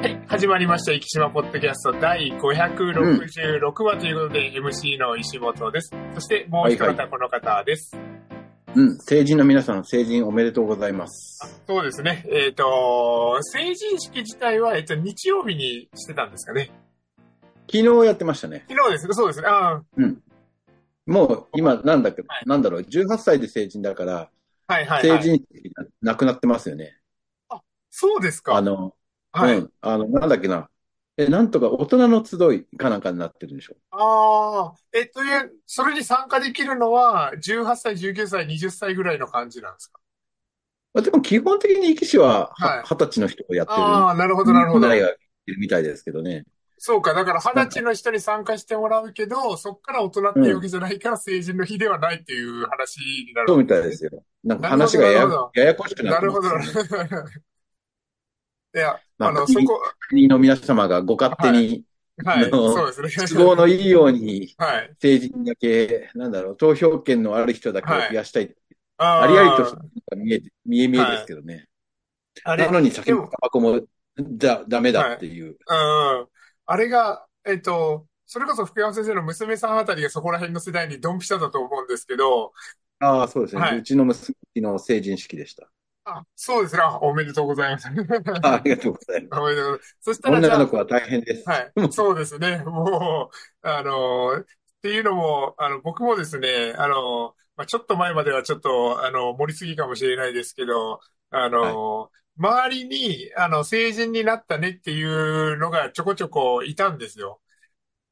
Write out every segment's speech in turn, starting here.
はい、始まりました、生島ポッドキャスト第566話ということで、MC の石本です。そして、もう一はいは方、この方です。うん、成人の皆さん、成人おめでとうございます。そうですね。えっ、と、成人式自体は、えっ、と、日曜日にしてたんですかね。昨日やってましたね。昨日ですね、そうですね。あもう今、なんだっけ、はいなんだろう、18歳で成人だから、あはいはい、成はい。人式がなくなってますよね。そうですか。あの、はい。うん、あの、なんだっけな。え、なんとか大人の集いかなんかになってるでしょ。ああ、えっと、いう、それに参加できるのは、18歳、19歳、20歳ぐらいの感じなんですか？まあ、でも基本的に生き死ははいは二十歳の人がやってる。ああ、なるほど、なるほどみん。ながやってるみたいですけどね。そうか、だから二十歳の人に参加してもらうけど、そっから大人っていうわけじゃないから成人の日ではないっていう話になるそうみたいですよ。なんか話がややややこしくなってなるほど。いや、まああの、そこ、国の皆様がご勝手に、はい、そうですね。都合のいいように、はい。成人だけ、なんだろう、投票権のある人だけを増やしたい。あありありと見えて、見え見えですけどね。あれ、なのに酒もタバコもだ、ダメだっていう。うん。あれが、えっと、それこそ福山先生の娘さんあたりがそこら辺の世代にドンピシャだと思うんですけど、ああ、そうですね。はいうちの娘の成人式でした。あ、そうですね。あおめでとうございます。あありがとうございます。おめでとうございます。そしたらじゃあ女の子は大変です。はい。そうですね。もう、あの、っていうのも、あの、僕もですね、あの、まあ、ちょっと前まではちょっと、あの、盛りすぎかもしれないですけど、あの、周りに、あの、成人になったねっていうのがちょこちょこいたんですよ。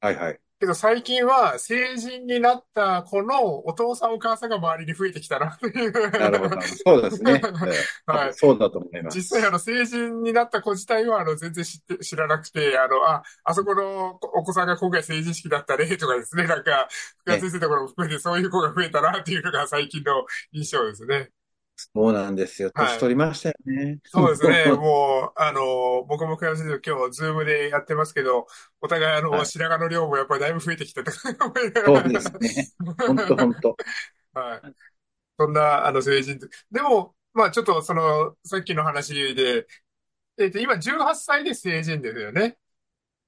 はいはい。けど最近は成人になった子のお父さんお母さんが周りに増えてきたなっていう。なるほど。そうですね。はいそうだと思います。実際、あの、成人になった子自体は、あの、全然知って、知らなくて、あの、あ、あそこのお子さんが今回成人式だったね、とかですね、なんか、福田先生のところも含めてそういう子が増えたな、っていうのが最近の印象ですね。そうなんですよ。はい年取りましたよね。そうですね、もう、あの、僕も福田先生と今日、ズームでやってますけど、お互い、あの、はい白髪の量もやっぱりだいぶ増えてきたとか思いながそらうですね。本当 本当。はい。そんな、あの、成人。でも、まあちょっと、その、さっきの話で、えっと、今18歳で成人ですよね。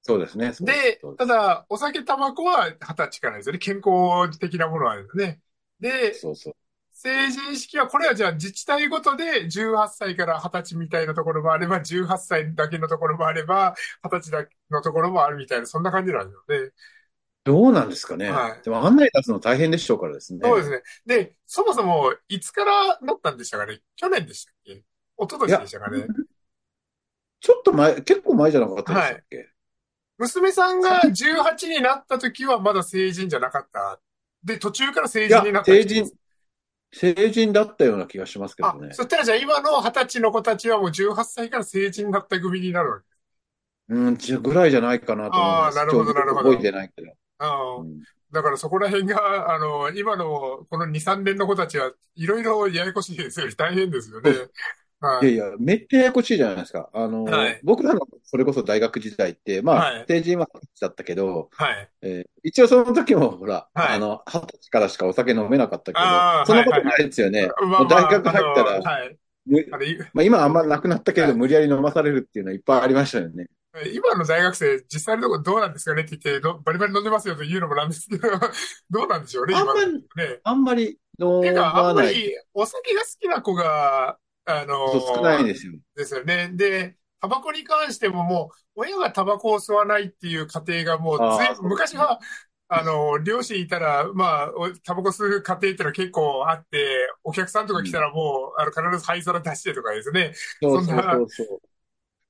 そうですね。でそう、ただ、お酒、タバコは二十歳からですよね。健康的なものはですね。で、そうそう。成人式は、これはじゃあ自治体ごとで18歳から20歳みたいなところもあれば、18歳だけのところもあれば、20歳だけのところもあるみたいな、そんな感じなんですよね。どうなんですかね。はいでも案内出すの大変でしょうからですね。そうですね。で、そもそも、いつからなったんでしたかね去年でしたっけ一昨年でしたかねちょっと前、結構前じゃなかったでしたっけ、娘さんが18になった時はまだ成人じゃなかった。で、途中から成人になった成人成人だったような気がしますけあどね、。そしたらじゃあ今の20歳の子たちはもう18歳から成人になった組になるわけ。うん、ちぐらいじゃないかなと思います。あーなるほどなるほど覚えてないけど。ああうんだからそこら辺が、あの、今のこの2、3年の子たちはいろいろややこしいですよね。大変ですよね。はいやいや、めっちゃややこしいじゃないですか。あの、はい僕らのそれこそ大学時代って、まあ、はい成人は二十歳だったけど、はい。えー一応その時もほら、はいあの、二十歳からしかお酒飲めなかったけどそんなことないですよね。まもう大学入ったらあのはい。むあれ、まあ、今はあんまなくなったけど、はい無理やり飲まされるっていうのはいっぱいありましたよね。今の大学生、実際のところどうなんですかね？って言って、どバリバリ飲んでますよと言うのもなんですけど、どうなんでしょうね、今あんまりのね。あんまり飲てか、あまない。んまりお酒が好きな子が、あのそう少ないですよ。ですよね。で、タバコに関してももう、親がタバコを吸わないっていう家庭がもうずい昔は、あの、両親いたら、まあ、おタバコ吸う家庭っていうのは結構あって、お客さんとか来たらもう、あの、必ず灰皿出してとかですね。そうそうそうそう。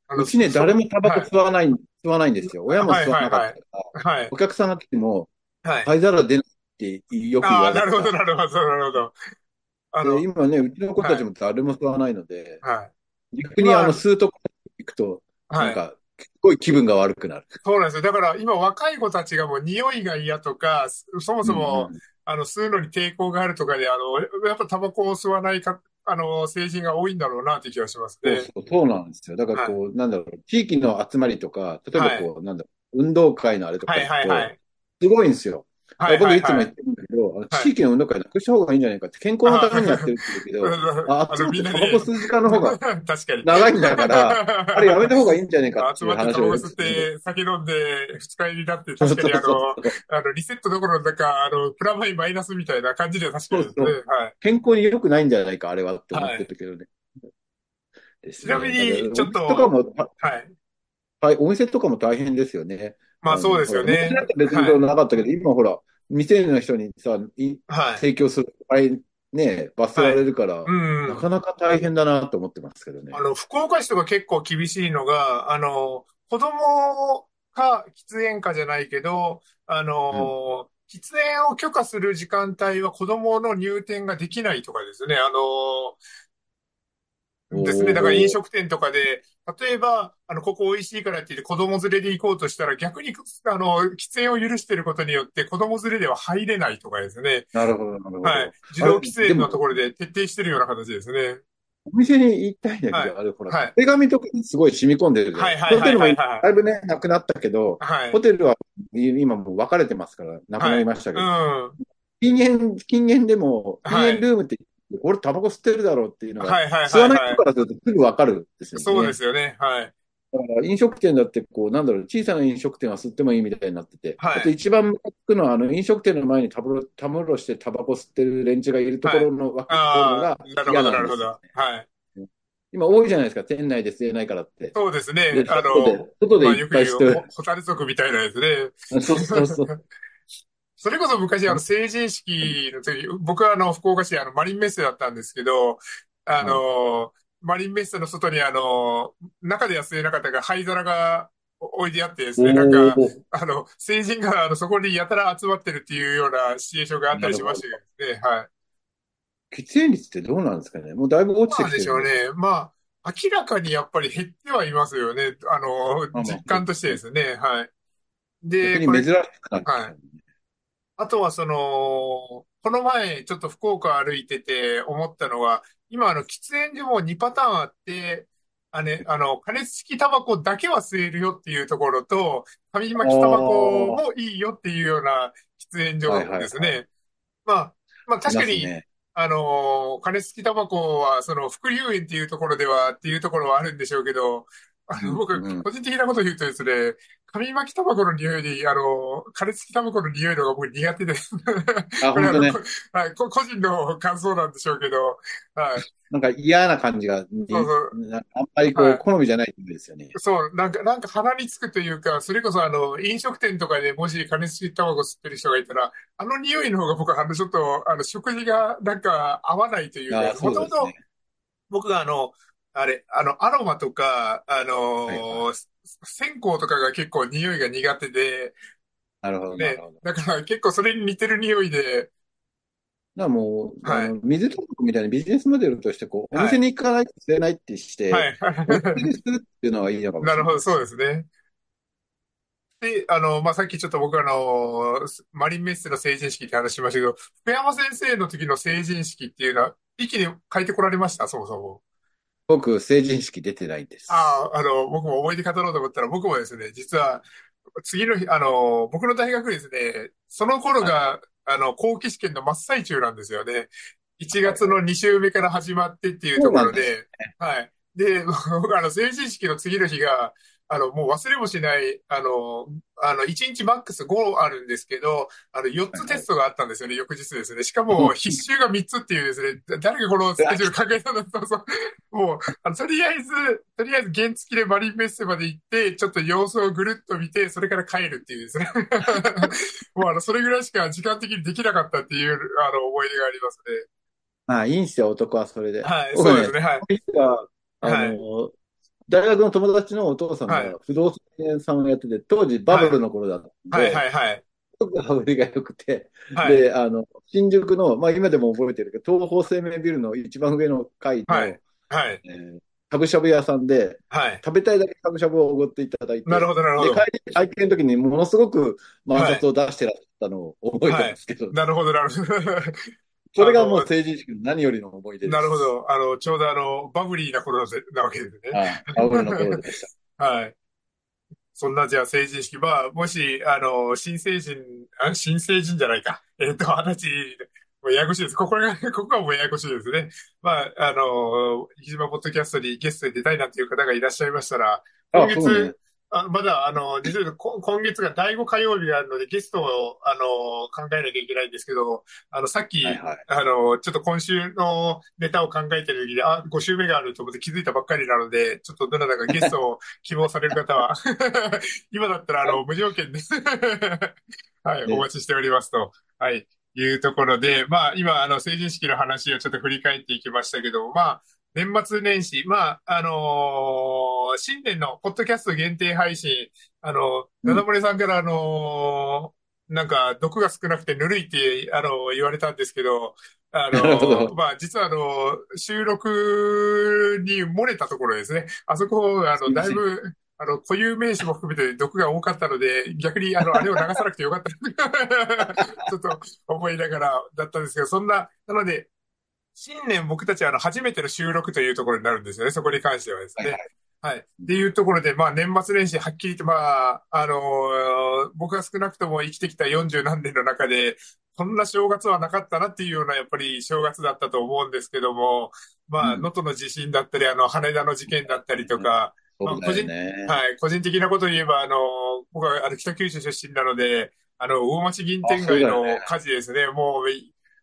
あのうちね、誰もタバコはい吸わない、吸わないんですよ。親も吸わなかったから、はい。お客さんが来ても、はい。灰皿出ないってよく言ああ、われてたなるほど、なるほど、なるほど。あので、今ね、うちの子たちも誰も吸わないので、はい。逆にまああの、吸うとこ行くと、はい。なんか、すごい気分が悪くなる。そうなんですよ。だから今若い子たちがもう匂いが嫌とか、そもそも、うんうんあの、吸うのに抵抗があるとかで、あの、やっぱタバコを吸わないか、あの、成人が多いんだろうなって気がしますね。そうそう、なんですよ。だからこう、なんだろう、地域の集まりとか、例えばこう、なんだろう、運動会のあれとかはい行くと、はいはい。すごいんですよ。はいはい僕いつもはい。言ってるんだけど、はい。地域の運動会なくした方がいいんじゃないかって、健康のためにやってあるって言うけど、あ、集まってタバコ吸う時間の方が。長いんだから、あれやめた方がいいんじゃないかっていう集まってタバコ吸っ。て、酒飲んで、二日酔いになって、確かにあの。あの、リセットどころなんか、あの、プラマイマイナスみたいな感じでは確かにね。そうそう。はい。健康に良くないんじゃないか、あれはって思ってはい。たけどね。ですちなみに、ちょっお店とかと、も、はい。はい、お店とかも大変ですよね。まあそうですよね。別に。なかったけど、今ほら、店の人にさ、いはい。提供する、あれね、罰せはい。られるから、うんうん。なかなか大変だなと思ってますけどね。あの、福岡市とか結構厳しいのが、あの、子供か喫煙かじゃないけど、あうん。の、喫煙を許可する時間帯は子供の入店ができないとかですね。あの、ですね。だから飲食店とかで、例えば、あの、ここ美味しいからって言って子供連れで行こうとしたら逆に、あの、喫煙を許していることによって子供連れでは入れないとかですね。なるほど、なるほはい。ど。自動規制でも、のところで徹底してるような形ですね。お店に行きたいんだけど、はい。あれほら、はい。手紙とかにすごい染み込んでる。はいはいはいホテルも。だいぶね、なくなったけど、はい。ホテルは今もう分かれてますから、なくなはい。りましたけど、うん。禁煙、禁煙でも、禁はい。煙ルームって、これタバコ吸ってるだろうっていうのが、はいはい吸わないはいはい。人からするとすぐ分かるんですよそうでね。すよね。はい。だから飲食店だって、こう、なんだろう、小さな飲食店は吸ってもいいみたいになってて、あとはい。一番ムカつくのは、あの、飲食店の前にたむろ、たむろしてタバコ吸ってる連中がいるとこはい。ろの枠があ、なるほ嫌ど、なんですよなるほど。はい。ね。今多いじゃないですか、店内で吸えないからって。そうですね。で、あの、外でまあいっぱいしよく言う、ほ、て、ホタル族みたいなやつね。そうそうそう。それこそ昔、あの、成人式の時、僕はあの、福岡市、あの、マリンメッセだったんですけど、あはい。の、マリンメッセの外にあの、中では吸えなかったが、灰皿が置いてあってですね、なんおか、ー、あの、成人があの、そこにやたら集まってるっていうようなシチュエーションがあったりしましたど。けどね。はい。喫煙率ってどうなんですかね？もうだいぶ落ちまあてきてるんでしょうね。まあ、明らかにやっぱり減ってはいますよね。あの、実感としてでねすね。はい。で、これ、珍しくなってはい。あとはその、この前、ちょっと福岡歩いてて思ったのは、今、あの、喫煙所も2パターンあって、あね、あの、加熱式タバコだけは吸えるよっていうところと、紙巻きタバコあもいいよっていうような喫煙所はいはい。ですね。まあ、まあい確かに、ね。あの、加熱式タバコは、その、副流煙っていうところでは、っていうところはあるんでしょうけど、あの、うん、僕、うん。個人的なことを言うとですね、紙巻きタバコの匂いに、あの、加熱式タバコの匂いのが僕苦手です。あ、本当ね。こはい、こ個人の感想なんでしょうけど、はい。なんか嫌な感じが、そうに、そう、なあんまりこう、はい。好みじゃないんですよね。そう、なんか、なんか鼻につくというか、それこそあの、飲食店とかでもし加熱式タバコ吸ってる人がいたら、あの匂いの方が僕はあの、ちょっと、あの、食事がなんか合わないというか、もともと。僕があの、あれ、あの、アロマとか、あはいはい。の、線香とかが結構匂いが苦手で、なるほど、なるね、ほど。だから結構それに似てる匂いで、だからもう、あはい、の、水タバコみたいなビジネスモデルとして、こう、お店はい、に行かないと吸えないってしはて、い。お店でするっていうのはいいのかもなるほど、しれないですそうでね。すね。で、あの、まあ、さっきちょっと僕あの、マリンメッセの成人式って話しましたけど、福山先生の時の成人式っていうのは、一気に書いてこられました、そもそも。僕、成人式出てないんです。ああ、あの、僕も思い出語ろうと思ったら、僕もですね、実は、次の日、あの、僕の大学ですね、その頃はい。が、あの、後期試験の真っ最中なんですよね。1はいはい。月の2週目から始まってっていうところで、はい。で、僕、あの、成人式の次の日が、あの、もう忘れもしない、あの、あの、1日マックス5あるんですけど、あの、4はいはい。つテストがあったんですよね、翌日ですね。しかも、必修が3つっていうですね、だ誰がこのスケジュール考えたんだそうそう。もう、あの、とりあえず、とりあえず原付でマリンメッセまで行って、ちょっと様子をぐるっと見て、それから帰るっていうですね。もう、あの、それぐらいしか時間的にできなかったっていう、あの、思い出がありますね。まあ、いいんですよ、男はそれで。はい、そうですね、はい。このはい、の、大学の友達のお父さんはい、が不動産屋さんをやってて、当時バブはい、ルの頃だったんはい、で、はい、はい、すごく羽振りが良くて、はい、で、あの、新宿の、まあ今でも覚えてるけど、東方生命ビルの一番上の階の、はい、はい、えーしゃぶしゃぶ屋さんで、はい。食べたいだけしゃぶしゃぶをおごっていただいて、なるほど、なるほで、ど。帰り、会見の時にものすごく満はい、札を出してらっしゃったのを覚えてはい。ますけど、なるほど、なるほど。それがもう成人式の何よりの思い出です。なるほど。あの、ちょうどあの、バブリーな頃でなわけですね。はい。バブルの頃でした。はい。そんな、じゃあ成人式。まあ、もし、あの、新成人、あ、新成人じゃないか。えっと、二十歳、もうややこしいです。ここが、ここがもうややこしいですね。まあ、あの、ひじまポッドキャストにゲストで出たいなんていう方がいらっしゃいましたら、今。月、あ、まだ、あの、実はこ今月が第5火曜日があるので、ゲストを、あの、考えなきゃいけないんですけど、あの、さっき、はいはい。あの、ちょっと今週のネタを考えてる時に、あ、5週目があると思って気づいたばっかりなので、ちょっとどなたかゲストを希望される方は 今だったら、あの、無条件です はい、おね。待ちしておりますと。はい。いうところで、まあ、今、あの、成人式の話をちょっと振り返っていきましたけど、まあ、年末年始、まあ、あのー新年のポッドキャスト限定配信、あの、うん。ダダ漏れさんから、あのーなんか、毒が少なくてぬるいって、あの言われたんですけど、あ。のまあ、実は、あの収録に漏れたところですね。あそこ、あの。だいぶ、あの、固有名詞も含めて毒が多かったので、逆に、あの、あれを流さなくてよかった ちょっと思いながらだったんですけど、そんな、なので、新年僕たちはあの初めての収録というところになるんですよね。そこに関してはですね。はいはい。はい。っていうところで、まあ年末年始はっきりと、まあ、あのー僕が少なくとも生きてきた40何年の中で、こんな正月はなかったなっていうような、やっぱり正月だったと思うんですけども、まあ、能うん。登の地震だったり、あの、羽田の事件だったりとねか、まあ、個人、ね。はい、個人的なことを言えば、あの、僕はあの北九州出身なので、あの、大町銀あ、天。街の火事ですね。もう、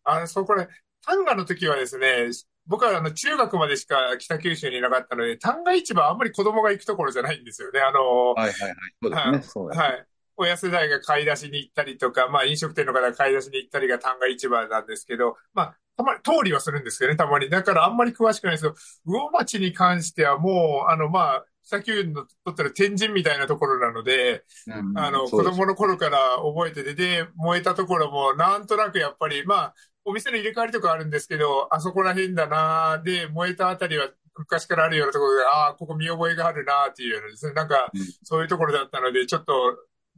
あの、そこで、丹賀の時はですね、僕はあの中学までしか北九州にいなかったので、旦過市場はあんまり子供が行くところじゃないんですよね。あの、はいはいはい。そうですね。はい。親世代が買い出しに行ったりとか、まあ飲食店の方が買い出しに行ったりが旦過市場なんですけど、まあ、たまに、通りはするんですけどね、たまに。だからあんまり詳しくないですけど、魚町に関してはもう、あの、まあ、北九州のとったら天神みたいなところなので、うんうん。あの、子。供の頃から覚えてて、で、燃えたところも、なんとなくやっぱり、まあ、お店の入れ替わりとかあるんですけど、あそこら辺だなで、燃えたあたりは昔からあるようなところで、ああ、ここ見覚えがあるなっていうようなですね、なんか、うん。そういうところだったので、ちょっと、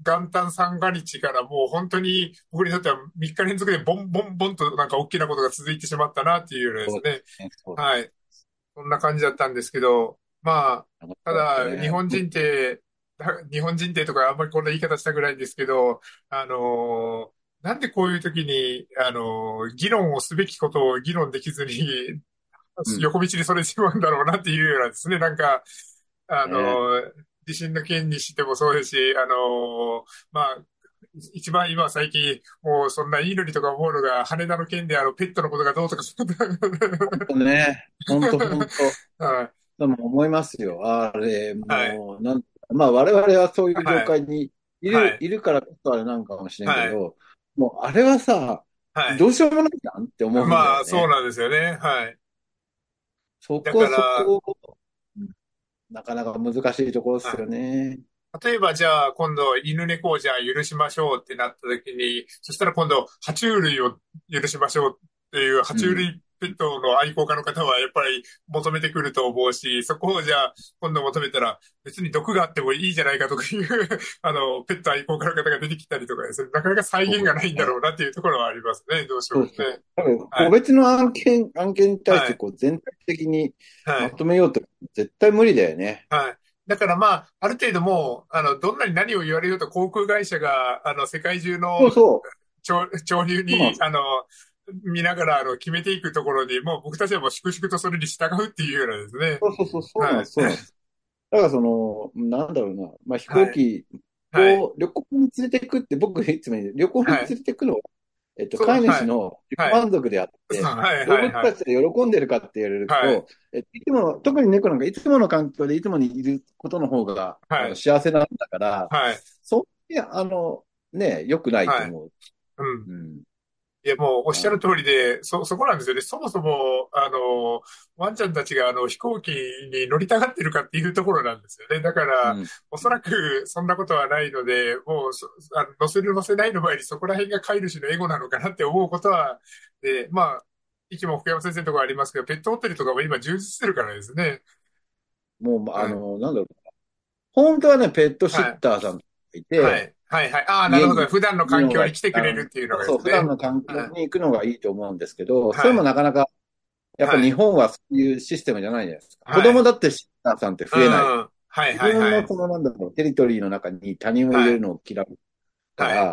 元旦三が日からもう本当に僕にとっては3日連続でボンボンボンとなんか大きなことが続いてしまったなっていうようなですね。はい。そんな感じだったんですけど、まあ、ただ、日ね。本人って、だ日本人ってとかあんまりこんな言い方したくないんですけど、あのーなんでこういう時に、あのー議論をすべきことを議論できずに、うん。横道にそれてしまうんだろうなっていうようなですね、なんか、あのね。ー地震の件にしてもそうですし、あのーまあ、一番今最近、もうそんないいのにとか思うのが、羽田の件であのペットのことがどうとか、ほんとね。ほんとほんと。はい、でも思いますよ。あれ、はい、もう、なん、まあ我々はそういう業はい、界にいる、はい、いるからこそあれなんかもしれんけはい、ど、もうあれはさ、はい。どうしようもないじゃんって思うんだまあ、そうよね。なんですよね。はい。そこだから、そこ、うんなかなか難しいところですよね。例えばじゃあ今度犬猫をじゃあ許しましょうってなった時に、そしたら今度爬虫類を許しましょうっていう爬うん。虫類ペットの愛好家の方はやっぱり求めてくると思うし、そこをじゃあ今度求めたら別に毒があってもいいじゃないかとかいう あの、ペット愛好家の方が出てきたりとかですね、なかなか再現がないんだね。ろうなっていうところはありますね。どうしてもね。そうそう。多分、はい。個別の案件、案件に対しはい。てこう全体的にまはい。とめようと絶対無理だよね。はい。だからまあ、ある程度もう、あの、どんなに何を言われようと航空会社が、あの、世界中のそうそ潮、潮流に、す。あの、見ながら、あの、決めていくところに、もう僕たちはもう粛々とそれに従うっていうようなですね。そうそうそう、そうなん。です、そうなんです。だからその、なんだろうな、まあ、飛。行機はい。旅行に連れていくって、僕いつも言う旅行に。連れていくのは、えっと、飼い。主の。満足であっ、て、はい、はい、動物。たちが喜んでるかって言われるとはい。と、えいつも、特に猫なんかいつもの環境でいつもにいることの方が、はい。幸せなんだから、はい。そういや、あの、ね、良くないとはい。思う。うん。うん。いや、もうおっしゃるあ、通りで、そ、そこなんですよね。そもそも、あの、ワンちゃんたちがあの飛行機に乗りたがってるかっていうところなんですよね。だから、うん。おそらくそんなことはないので、もうそ、あの乗せる乗せないの前にそこら辺が飼い主のエゴなのかなって思うことは、で、まあ、息も福山先生のところありますけど、ペットホテルとかも今充実してるからですね。もう、はい。あの、なんだろう。本当はね、ペットシはい。ッターさんがいて、はい。はい。はい。ああ、なるほど。普段の環境に来てくれるっていうのそうそう、普段。の環境はい。に行くのがいいと思うんですけど、それはい。もなかなか、やっぱはい。日本はそういうシステムじゃないじゃないですか。子はい。供だってシッターさんってうん。増えない。はい。自はい。はい。分のそのなんだろう、テリトリーの中に他人を入れるはい。のを嫌うかはい。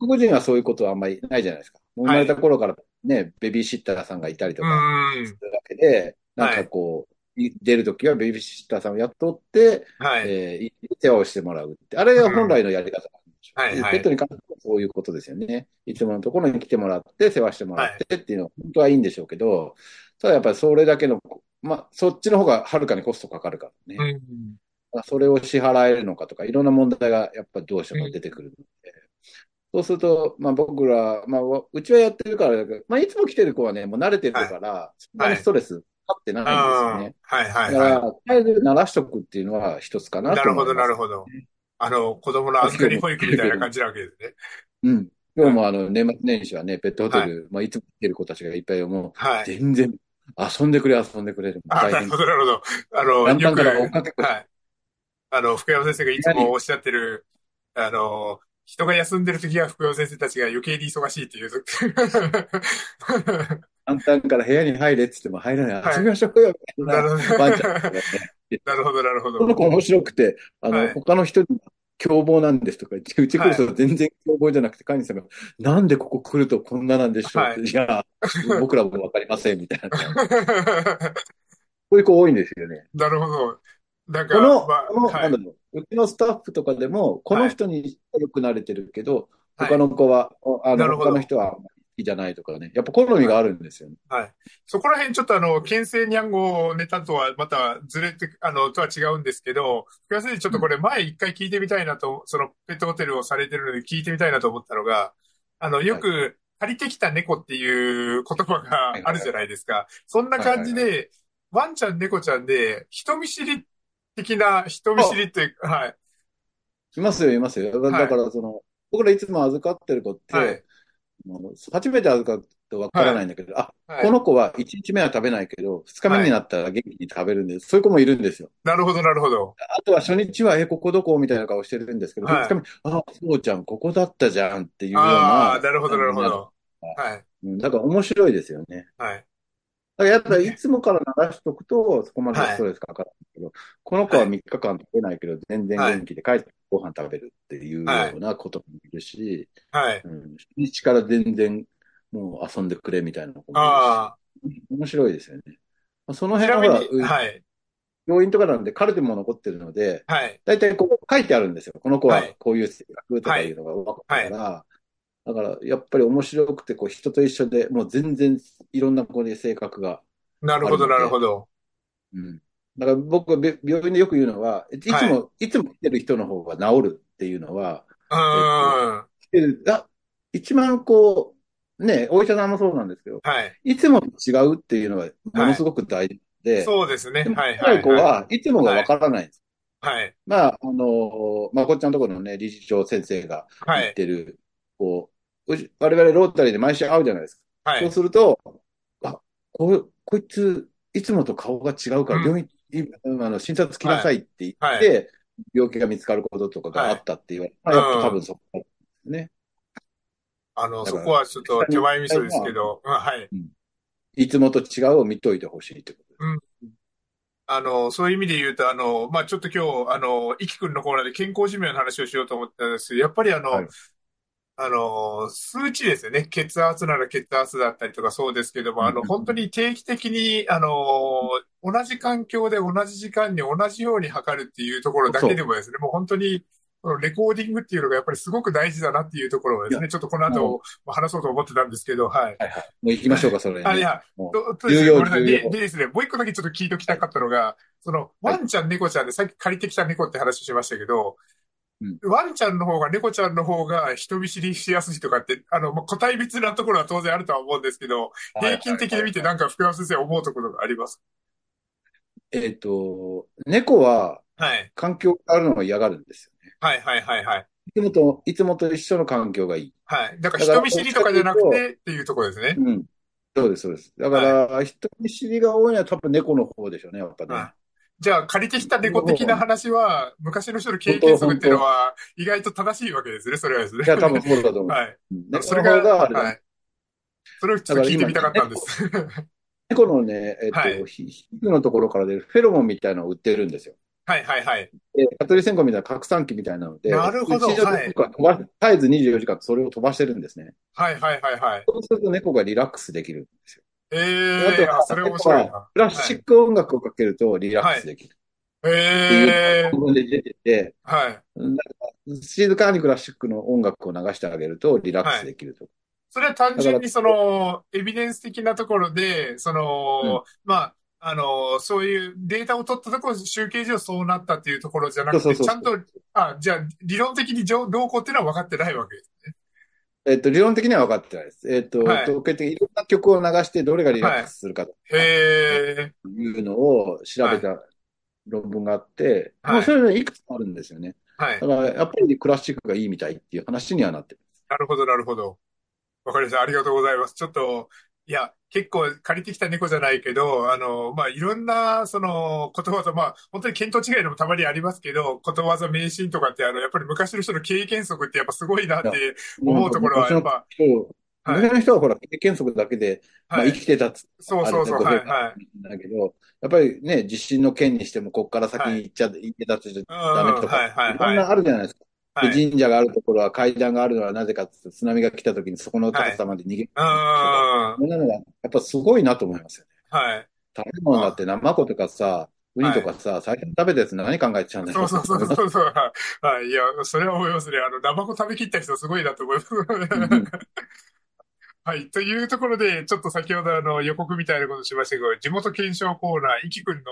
国人はそういうことはあんまりないじゃないですか。生まれた頃からね、ベビーシッターさんがいたりとうかん。するだけで、なんかこう、い出るときはベビーシッターさんを雇って、はい。えーい世話をしてもらうって。あれが本来のやり方。はいはいペットに関してはそういうことですよね。いつものところに来てもらって、世話してもらってっていうのは本当はいいんでしょうけど、ただやっぱりそれだけの、まあ、そっちの方がはるかにコストかかるからね。うん。それを支払えるのかとか、いろんな問題がやっぱりどうしても出てくるので、そうすると、まあ僕ら、まあうちはやってるからだけど、まあいつも来てる子はね、もう慣れてるから、そんなにストレスかかってないんですよね。はいはいだから、はとりあえず慣らしとくっていうのは一つかい。ななるほど。なるほど。あの、子供の預かり保育みたいな感じなわけですね。うん。今日もあの、年末年始はね、ペットホテル、まあいつも来てる子たちがいっぱいもう、はい。全然、遊んでくれ遊んでくれる。あ、なるほどなるほど。あの、だんだんよく、から追っかけてはい。あの、福山先生がいつもおっしゃってる、あの、人が休んでる時は福山先生たちが余計に忙しいっていう。簡単から部屋に入れって言っても入らない。はい遊びましょうよ、みたいななるほどワンちゃんとかね。なるほど、なるほど。この子面白くて、あの、はい他の人に凶暴なんですとか言って、うち来ると全然凶暴じゃなくて、飼い主さんが、なんでここ来るとこんななんでしょうって、、はいや、僕らもわかりません、みたいな。そういう子多いんですよね。なるほど。なんか、この、まあこの、はいなんだろう、うちのスタッフとかでも、この人によく慣れてるけど、はい他の子は、あの、他の人はきじゃないとかね。やっぱ好みがあるんですよね。はい。そこら辺ちょっとあの、牽制ニャンゴネタとはまたずれて、あの、とは違うんですけど、福山先生ちょっとこれ前一回聞いてみたいなと、そのペットホテルをされてるので聞いてみたいなと思ったのが、あの、よく借りてきた猫っていう言葉があるじゃないですか。そんな感じはいで、ワンちゃん、猫ちゃんで、人見知り的な、人見知りって、はい。いますよ、いますよ。だから、その、僕らいつも預かってる子って、はい初めて預かるとわからないんだけど、あ、はいこの子は1日目は食べないけど、2日目になったら元気に食べるんで、そういう子もいるんですよ。なるほど、なるほど。あとは初日は、え、ここどこみたいな顔してるんですけど、はい2日目、あ、そうちゃん、ここだったじゃんっていうような。ああ、なるほど、なるほど。はい。うんだから面白いですよね。はい。だからやっぱりいつもから鳴らしとくと、そこまでストレスかからないけど、この子は3日間食べないけど、全然元気で帰ってご飯食べるっていうようなこともいるし、はい。うん、初日から全然もう遊んでくれみたいな子もいるしあ面白いですよね。まあその辺ははい。病院とかなんでカルテも残ってるので、はい。大体こう書いてあるんですよ。この子ははいこういう性格とかいうのが分かるから、だからやっぱり面白くて、こう人と一緒でもう全然いろんな子で性格がなるほど、なるほど。うん。だから僕はべ病院でよく言うのは、いつも、はいつも来てる人の方が治るっていうのは、うーん。来てるあ、一番こう、ね、お医者さんもそうなんですけど、はい。いつもと違うっていうのはものすごく大事で、そうですね。はい、若い子はい。はいつもがわからないんです。はい。まあ、あの、まあ、こっちゃんのところのね、理事長先生が言っはい。てる、こう、うち我々ロータリーで毎週会うじゃないですか。そうはい。すると、あ、こ、こいつ、いつもと顔が違うから、うん病院、いあの、診察来なさいって言って、はい病気が見つかることとかがあったって言われ、はいまあやっぱ多分そこね。あの、そこはちょっと手前味噌ですけど、うんはい。いつもと違うを見といてほしいってことです。あの、そういう意味で言うと、あの、まあ、ちょっと今日、あの、いきくんのコーナーで健康寿命の話をしようと思ったんですやっぱりあの、はいあの、数値ですよね。血圧なら血圧だったりとかそうですけども、あの、うん本当に定期的に、あの、同じ環境で同じ時間に同じように測るっていうところだけでもですね、もう本当に、このレコーディングっていうのがやっぱりすごく大事だなっていうところをですいね、ちょっとこの後話そうと思ってたんですけど、はい。はいはい。もう行きましょうか、それに。あ、いや、重要重要でですね、もう一個だけちょっと聞いときたかったのが、その、ワンちゃん、猫ちゃんで、さっき借りてきた猫って話しましたけど、ワンちゃんの方が、猫ちゃんの方が人見知りしやすいとかって、あの、もう個体別なところは当然あるとは思うんですけど、平均的で見てなんか福山先生思うところがあります？えっと、猫ははい。環境があるのが嫌がるんですよね。はいはいはいはい。いつもと、いつもと一緒の環境がいい。はい。だから人見知りとかじゃなくてっていうところですね。うん。そうです、そうです。だから、人見知りが多いのは多分猫の方でしょうね、やっぱね。はいじゃあ、借りてきた猫的な話は、昔の人の経験則っていうのは、意外と正しいわけですね、それはですね。いや、多分そうだと思う。はい。それが、はい。それをちょっと聞いてみたかったんです。猫のね、えっと、はいひ皮膚のところから出るフェロモンみたいなのを売ってるんですよ。はいはいはい。で、蚊取り線香みたいな拡散器みたいなので、なるほどは飛ば、絶えず24時間それを飛ばしてるんですね。はいはいはいはい。そうすると猫がリラックスできるんですよ。ええー、あ、それ面白いな。クラシック音楽をかけるとリラックスできるっていうええー、部分で出てて、はい。静かにクラシックの音楽を流してあげるとリラックスできると。それは単純にその、エビデンス的なところで、その、まあ、あの、そういうデータを取ったところ、集計上そうなったっていうところじゃなくて、ちゃんと、あ、じゃあ、理論的にどうこうっていうのは分かってないわけですね。えっと、理論的には分かってないです。えっと、はい統計的にいろんな曲を流してどれがリラックスするかとへえ、いうのを調べた論文があって、はいまあそういうのいくつもあるんですよね。はいだ。からやっぱりクラシックがいいみたいっていう話にはなってる。なるほど、なるほど。わかりました。ありがとうございます。ちょっと、いや、結構借りてきた猫じゃないけど、あの、まあ、いろんな、その、ことわざ、まあ、本当に見当違いのもたまにありますけど、ことわざ、迷信とかって、あの、やっぱり昔の人の経験則ってやっぱすごいなって思うところは、やっぱ、昔の人はい昔の人はほら、経験則だけで、まあ、はい生きてたっつそうそうそう、はい、はい。だけど、やっぱりね、地震の件にしても、こっから先に行っちゃ、行ってたとダメとか、はいはいはいいろんなあるじゃないですか。はい。で神社があるところは階段があるのはなぜかって津波が来た時にそこの高さまで逃げるはそんなのがやっぱすごいなと思いますよね。い。食べ物だって生子とかさ、ウニとかさ、最初に食べたやつ何考えてたんだろそううそうそうそうそう。はい。いや、それは思いますね。あの、ナマコ食べきった人すごいなと思います。んはい。というところで、ちょっと先ほどあの予告みたいなことしましたけど、地元検証コーナー、いきくんの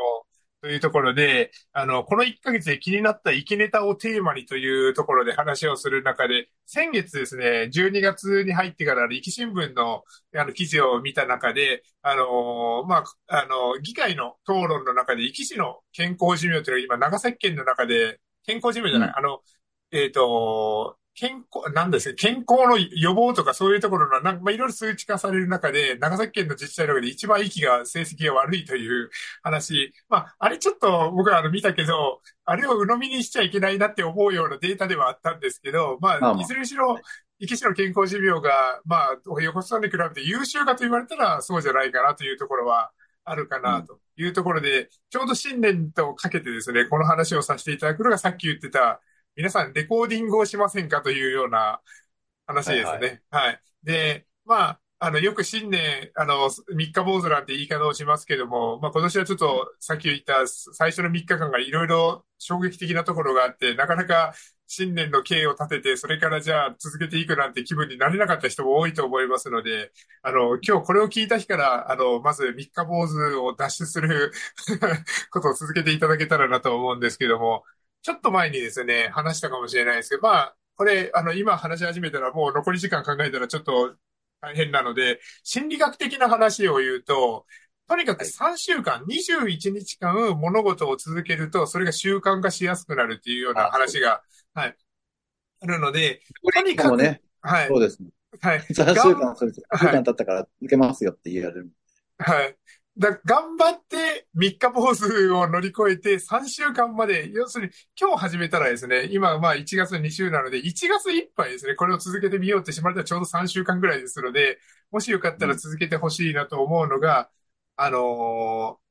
というところで、あの、この1ヶ月で気になった生きネタをテーマにというところで話をする中で、先月ですね、12月に入ってから、生き新聞のあの記事を見た中で、あのまあ、あの、議会の討論の中で、生き市の健康寿命というのが今、長崎県の中で、健康寿命じゃない、うん。あの、えっ、と、健康、なんですね、健康の予防とかそういうところの、なんかまあ、いろいろ数値化される中で、長崎県の自治体の中で一番息が、成績が悪いという話。まあ、あれちょっと僕はあの見たけど、あれを鵜呑みにしちゃいけないなって思うようなデータではあったんですけど、まあ、いずれにしろ、生き死の健康寿命が、まあ、横須賀に比べて優秀かと言われたらそうじゃないかなというところはあるかなというところで、ちょうど新年とかけてですね、この話をさせていただくのがさっき言ってた、皆さんレコーディングをしませんかというような話ですね。はい、で、まあ、あの、よく新年、あの、三日坊主なんて言い方をしますけども、まあ今年はちょっと、さっき言った最初の3日間がいろいろ衝撃的なところがあって、なかなか新年の経を立てて、それからじゃあ続けていくなんて気分になれなかった人も多いと思いますので、あの、今日これを聞いた日から、あの、まず三日坊主を脱出する ことを続けていただけたらなと思うんですけども、ちょっと前にですね、話したかもしれないですけど、まあ、これ、あの、今話し始めたらもう残り時間考えたらちょっと大変なので、心理学的な話を言うと、とにかく3週間、21日間物事を続けると、それが習慣化しやすくなるっていうような話が、はい、あるので、とにかく、もね、はい、そうですね。はい、3週間、それ3週間経ったから抜けますよって言われる。はい。だ頑張って三日坊主を乗り越えて3週間まで、要するに今日始めたらですね、今まあ1月2週なので、1月いっぱいですね、これを続けてみようってしまったらちょうど3週間ぐらいですので、もしよかったら続けてほしいなと思うのが、あのー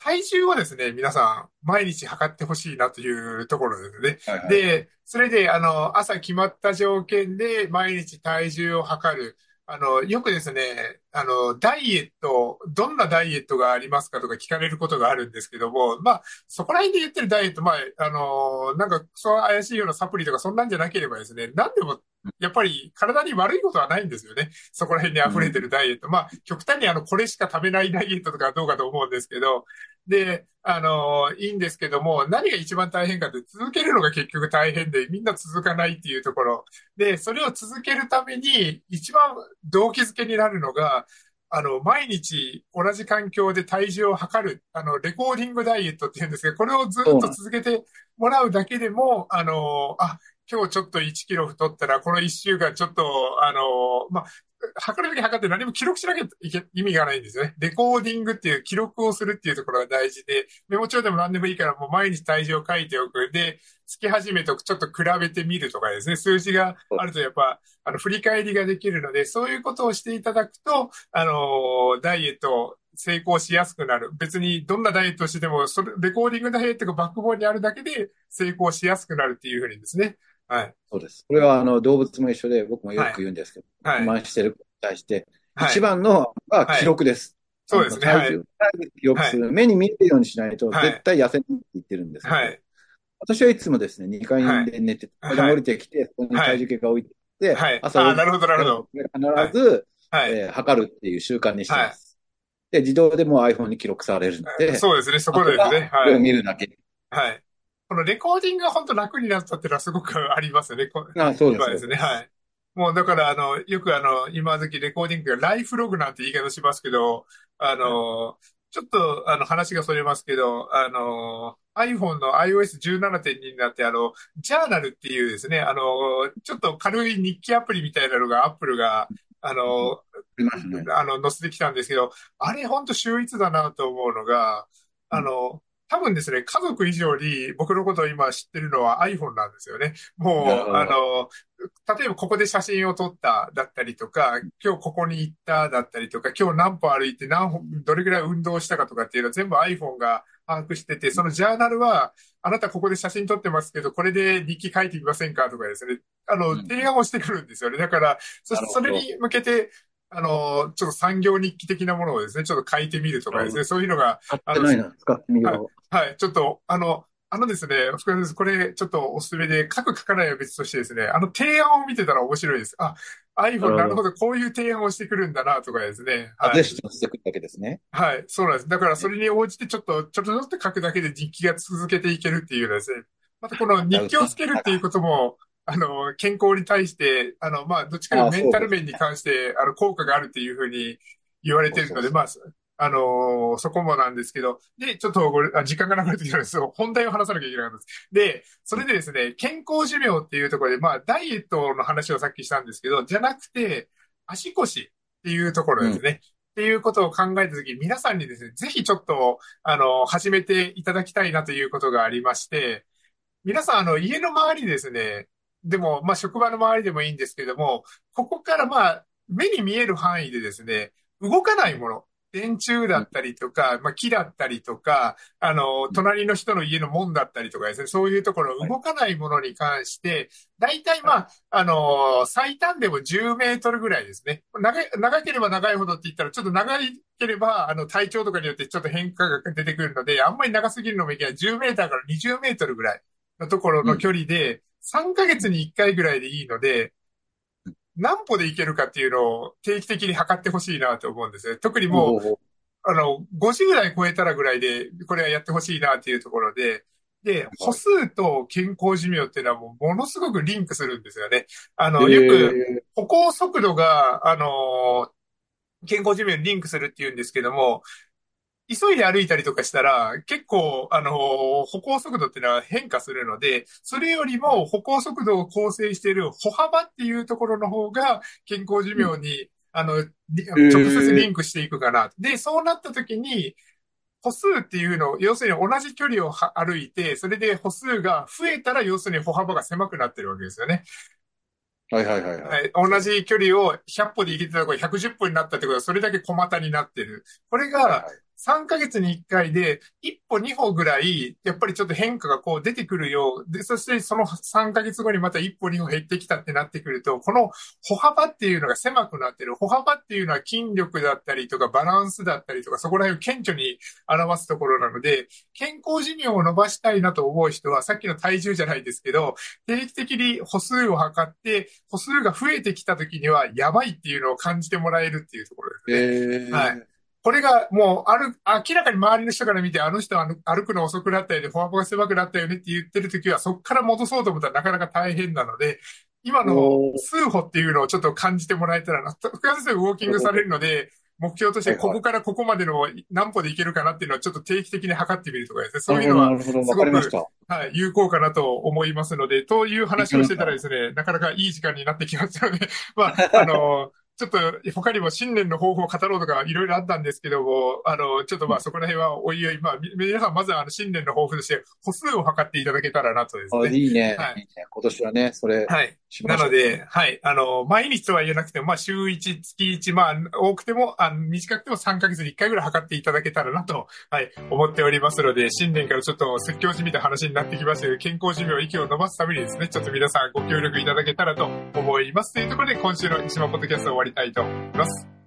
体重をですね、皆さん毎日測ってほしいなというところですね。はいはい、で、それで、あの、朝決まった条件で毎日体重を測る。あの、よくですね、あの、ダイエット、どんなダイエットがありますかとか聞かれることがあるんですけども、まあ、そこら辺で言ってるダイエット、まあ、あの、なんか、そう怪しいようなサプリとかそんなんじゃなければですね、なんでも、やっぱり体に悪いことはないんですよね。そこら辺に溢れてるダイエット。まあ、極端にあの、これしか食べないダイエットとかどうかと思うんですけど、で、あの、いいんですけども、何が一番大変かって続けるのが結局大変で、みんな続かないっていうところ。で、それを続けるために、一番動機づけになるのが、あの、毎日同じ環境で体重を測る、あの、レコーディングダイエットって言うんですけど、これをずっと続けてもらうだけでも、あの、あ、今日ちょっと1キロ太ったら、この1週間ちょっと、あの、まあ、測るべき測って何も記録しなきゃいけ意味がないんですよね。レコーディングっていう記録をするっていうところが大事で、メモ帳でも何でもいいからもう毎日体重を書いておく。で、月始めとちょっと比べてみるとかですね、数字があるとやっぱ、あの、振り返りができるので、そういうことをしていただくと、あの、ダイエット成功しやすくなる。別にどんなダイエットしても、それ、レコーディングダイエットがバックボーンにあるだけで成功しやすくなるっていうふうにですね。はい。そうです。これはあの動物も一緒で、僕もよく言うんですけど、はい。慢してる対して、一番のは記録です。そうですね。体重、記録する。目に見えるようにしないと、絶対痩せないって言ってるんですけど、はい。私はいつもですね、2階で寝て、階段降りてきて、そこに体重計が置いてで、はい、朝、あなるほど、なるほど。必ず、はい、えー、測るっていう習慣にしてます。で、自動でも iPhone に記録されるので。そうですね、そこでですね。はい。見るだけ。はい。このレコーディングが本当楽になったっていうのはすごくありますよね。あそうですですね。はい。もうだから、あの、よくあの、今時レコーディングがライフログなんて言い方しますけど、あの、ちょっと、あの、話がそれますけど、あの、iPhone の iOS17.2 になって、あの、ジャーナルっていうですね、あの、ちょっと軽い日記アプリみたいなのが Apple が、あの、あの、載せてきたん。ですけど、あれほん。と秀逸だなと思うのが、あの、多分ですね、家族以上に僕のことを今知ってるのは iPhone なんですよね。もう、あの、例えばここで写真を撮っただったりとか、今日ここに行っただったりとか、今日何歩歩いて何歩、どれぐらい運動したかとかっていうのは全部 iPhone が把握してて、そのジャーナルは、あなたここで写真撮ってますけど、これで日記書いてみませんかとかですね、あの、提案をしてくるんですよね。だから、そそれに向けて、あの、ちょっと産業日記的なものをですね、ちょっと書いてみるとかですね、そういうのが、あの、使ってみよう。はい、ちょっと、あの、あのですね、福田です。これ、ちょっとおすすめで、書く書かないは別としてですね、あの提案を見てたら面白いです。あ、iPhone なるほど、こういう提案をしてくるんだな、とかですね。はい。してくるだけですね。はい、そうなんです。だからそれに応じてちょっと、ちょっとずつ書くだけで日記が続けていけるっていうですね。またこの日記をつけるっていうことも、あの、健康に対して、あの、まあ、どっちかというとメンタル面に関して、あの、効果があるっていうふうに言われているので、まあ、あのー、そこもなんですけど、で、ちょっとこれ、あ時間が流れてきたんですよ。本題を話さなきゃいけなかったです。で、それでですね、健康寿命っていうところで、まあ、ダイエットの話をさっきしたんですけど、じゃなくて、足腰っていうところですね。うん、っていうことを考えたとき、皆さんにですね、ぜひちょっと、あの、始めていただきたいなということがありまして、皆さん、あの、家の周りですね、でも、まあ、職場の周りでもいいんですけども、ここからまあ、目に見える範囲でですね、動かないもの。電柱だったりとか、まあ、木だったりとか、あの、隣の人の家の門だったりとかですね、そういうところ、動かないものに関して、大体まあ、あの、最短でも10メートルぐらいですね。長い、長ければ長いほどって言ったら、ちょっと長ければ、あの、体調とかによってちょっと変化が出てくるので、あんまり長すぎるのもいけない。10メーターから20メートルぐらいのところの距離で、3ヶ月に1回ぐらいでいいので、何歩でいけるかっていうのを定期的に測ってほしいなと思うんですね。特にもう、あの、50代超えたらぐらいで、これはやってほしいなっていうところで、で、歩数と健康寿命っていうのはもうものすごくリンクするんですよね。あの、よく歩行速度が、あの、健康寿命にリンクするっていうんですけども、急いで歩いたりとかしたら、結構、あの、歩行速度っていうのは変化するので、それよりも歩行速度を構成している歩幅っていうところの方が健康寿命に、うん、あの、直接リンクしていくかな。で、そうなった時に、歩数っていうのを、要するに同じ距離を歩いて、それで歩数が増えたら、要するに歩幅が狭くなってるわけですよね。はいはいはい、はい。同じ距離を100歩で行けてたところ110歩になったってことは、それだけ小股になってる。これが、3ヶ月に1回で、1歩2歩ぐらい、やっぱりちょっと変化がこう出てくるよう。で、そしてその3ヶ月後にまた1歩2歩減ってきたってなってくると、この歩幅っていうのが狭くなってる。歩幅っていうのは筋力だったりとかバランスだったりとか、そこら辺を顕著に表すところなので、健康寿命を伸ばしたいなと思う人は、さっきの体重じゃないですけど、定期的に歩数を測って、歩数が増えてきた時には、やばいっていうのを感じてもらえるっていうところですね。はい。これがもう、ある、明らかに周りの人から見て、あの人は歩くの遅くなったよね、フォアボが狭くなったよねって言ってるときは、そこから戻そうと思ったらなかなか大変なので、今の数歩っていうのをちょっと感じてもらえたらな、福田先生ウォーキングされるので、目標としてここからここまでの何歩でいけるかなっていうのはちょっと定期的に測ってみるとかですね。そういうのはすごく、はい、有効かなと思いますので、という話をしてたらですね、なかなかいい時間になってきましたので、まあ、あの、ちょっと他にも新年の抱負を語ろうとかいろいろあったんですけども、あの、ちょっとまあそこら辺はおいおい、まあ皆さんまずはあの新年の抱負として歩数を測っていただけたらなとですね。いいね。はい。いいね今年はね、それ。はい。なので、はい。あの、毎日とは言えなくても、まあ週1、月1、まあ多くても、あの短くても3ヶ月に1回ぐらい測っていただけたらなと、はい、思っておりますので、新年からちょっと説教じみた話になってきましたけど、健康寿命、息を伸ばすためにですね、ちょっと皆さんご協力いただけたらと思います。というところで今週の石間ポッドキャストを終わりたいと思います。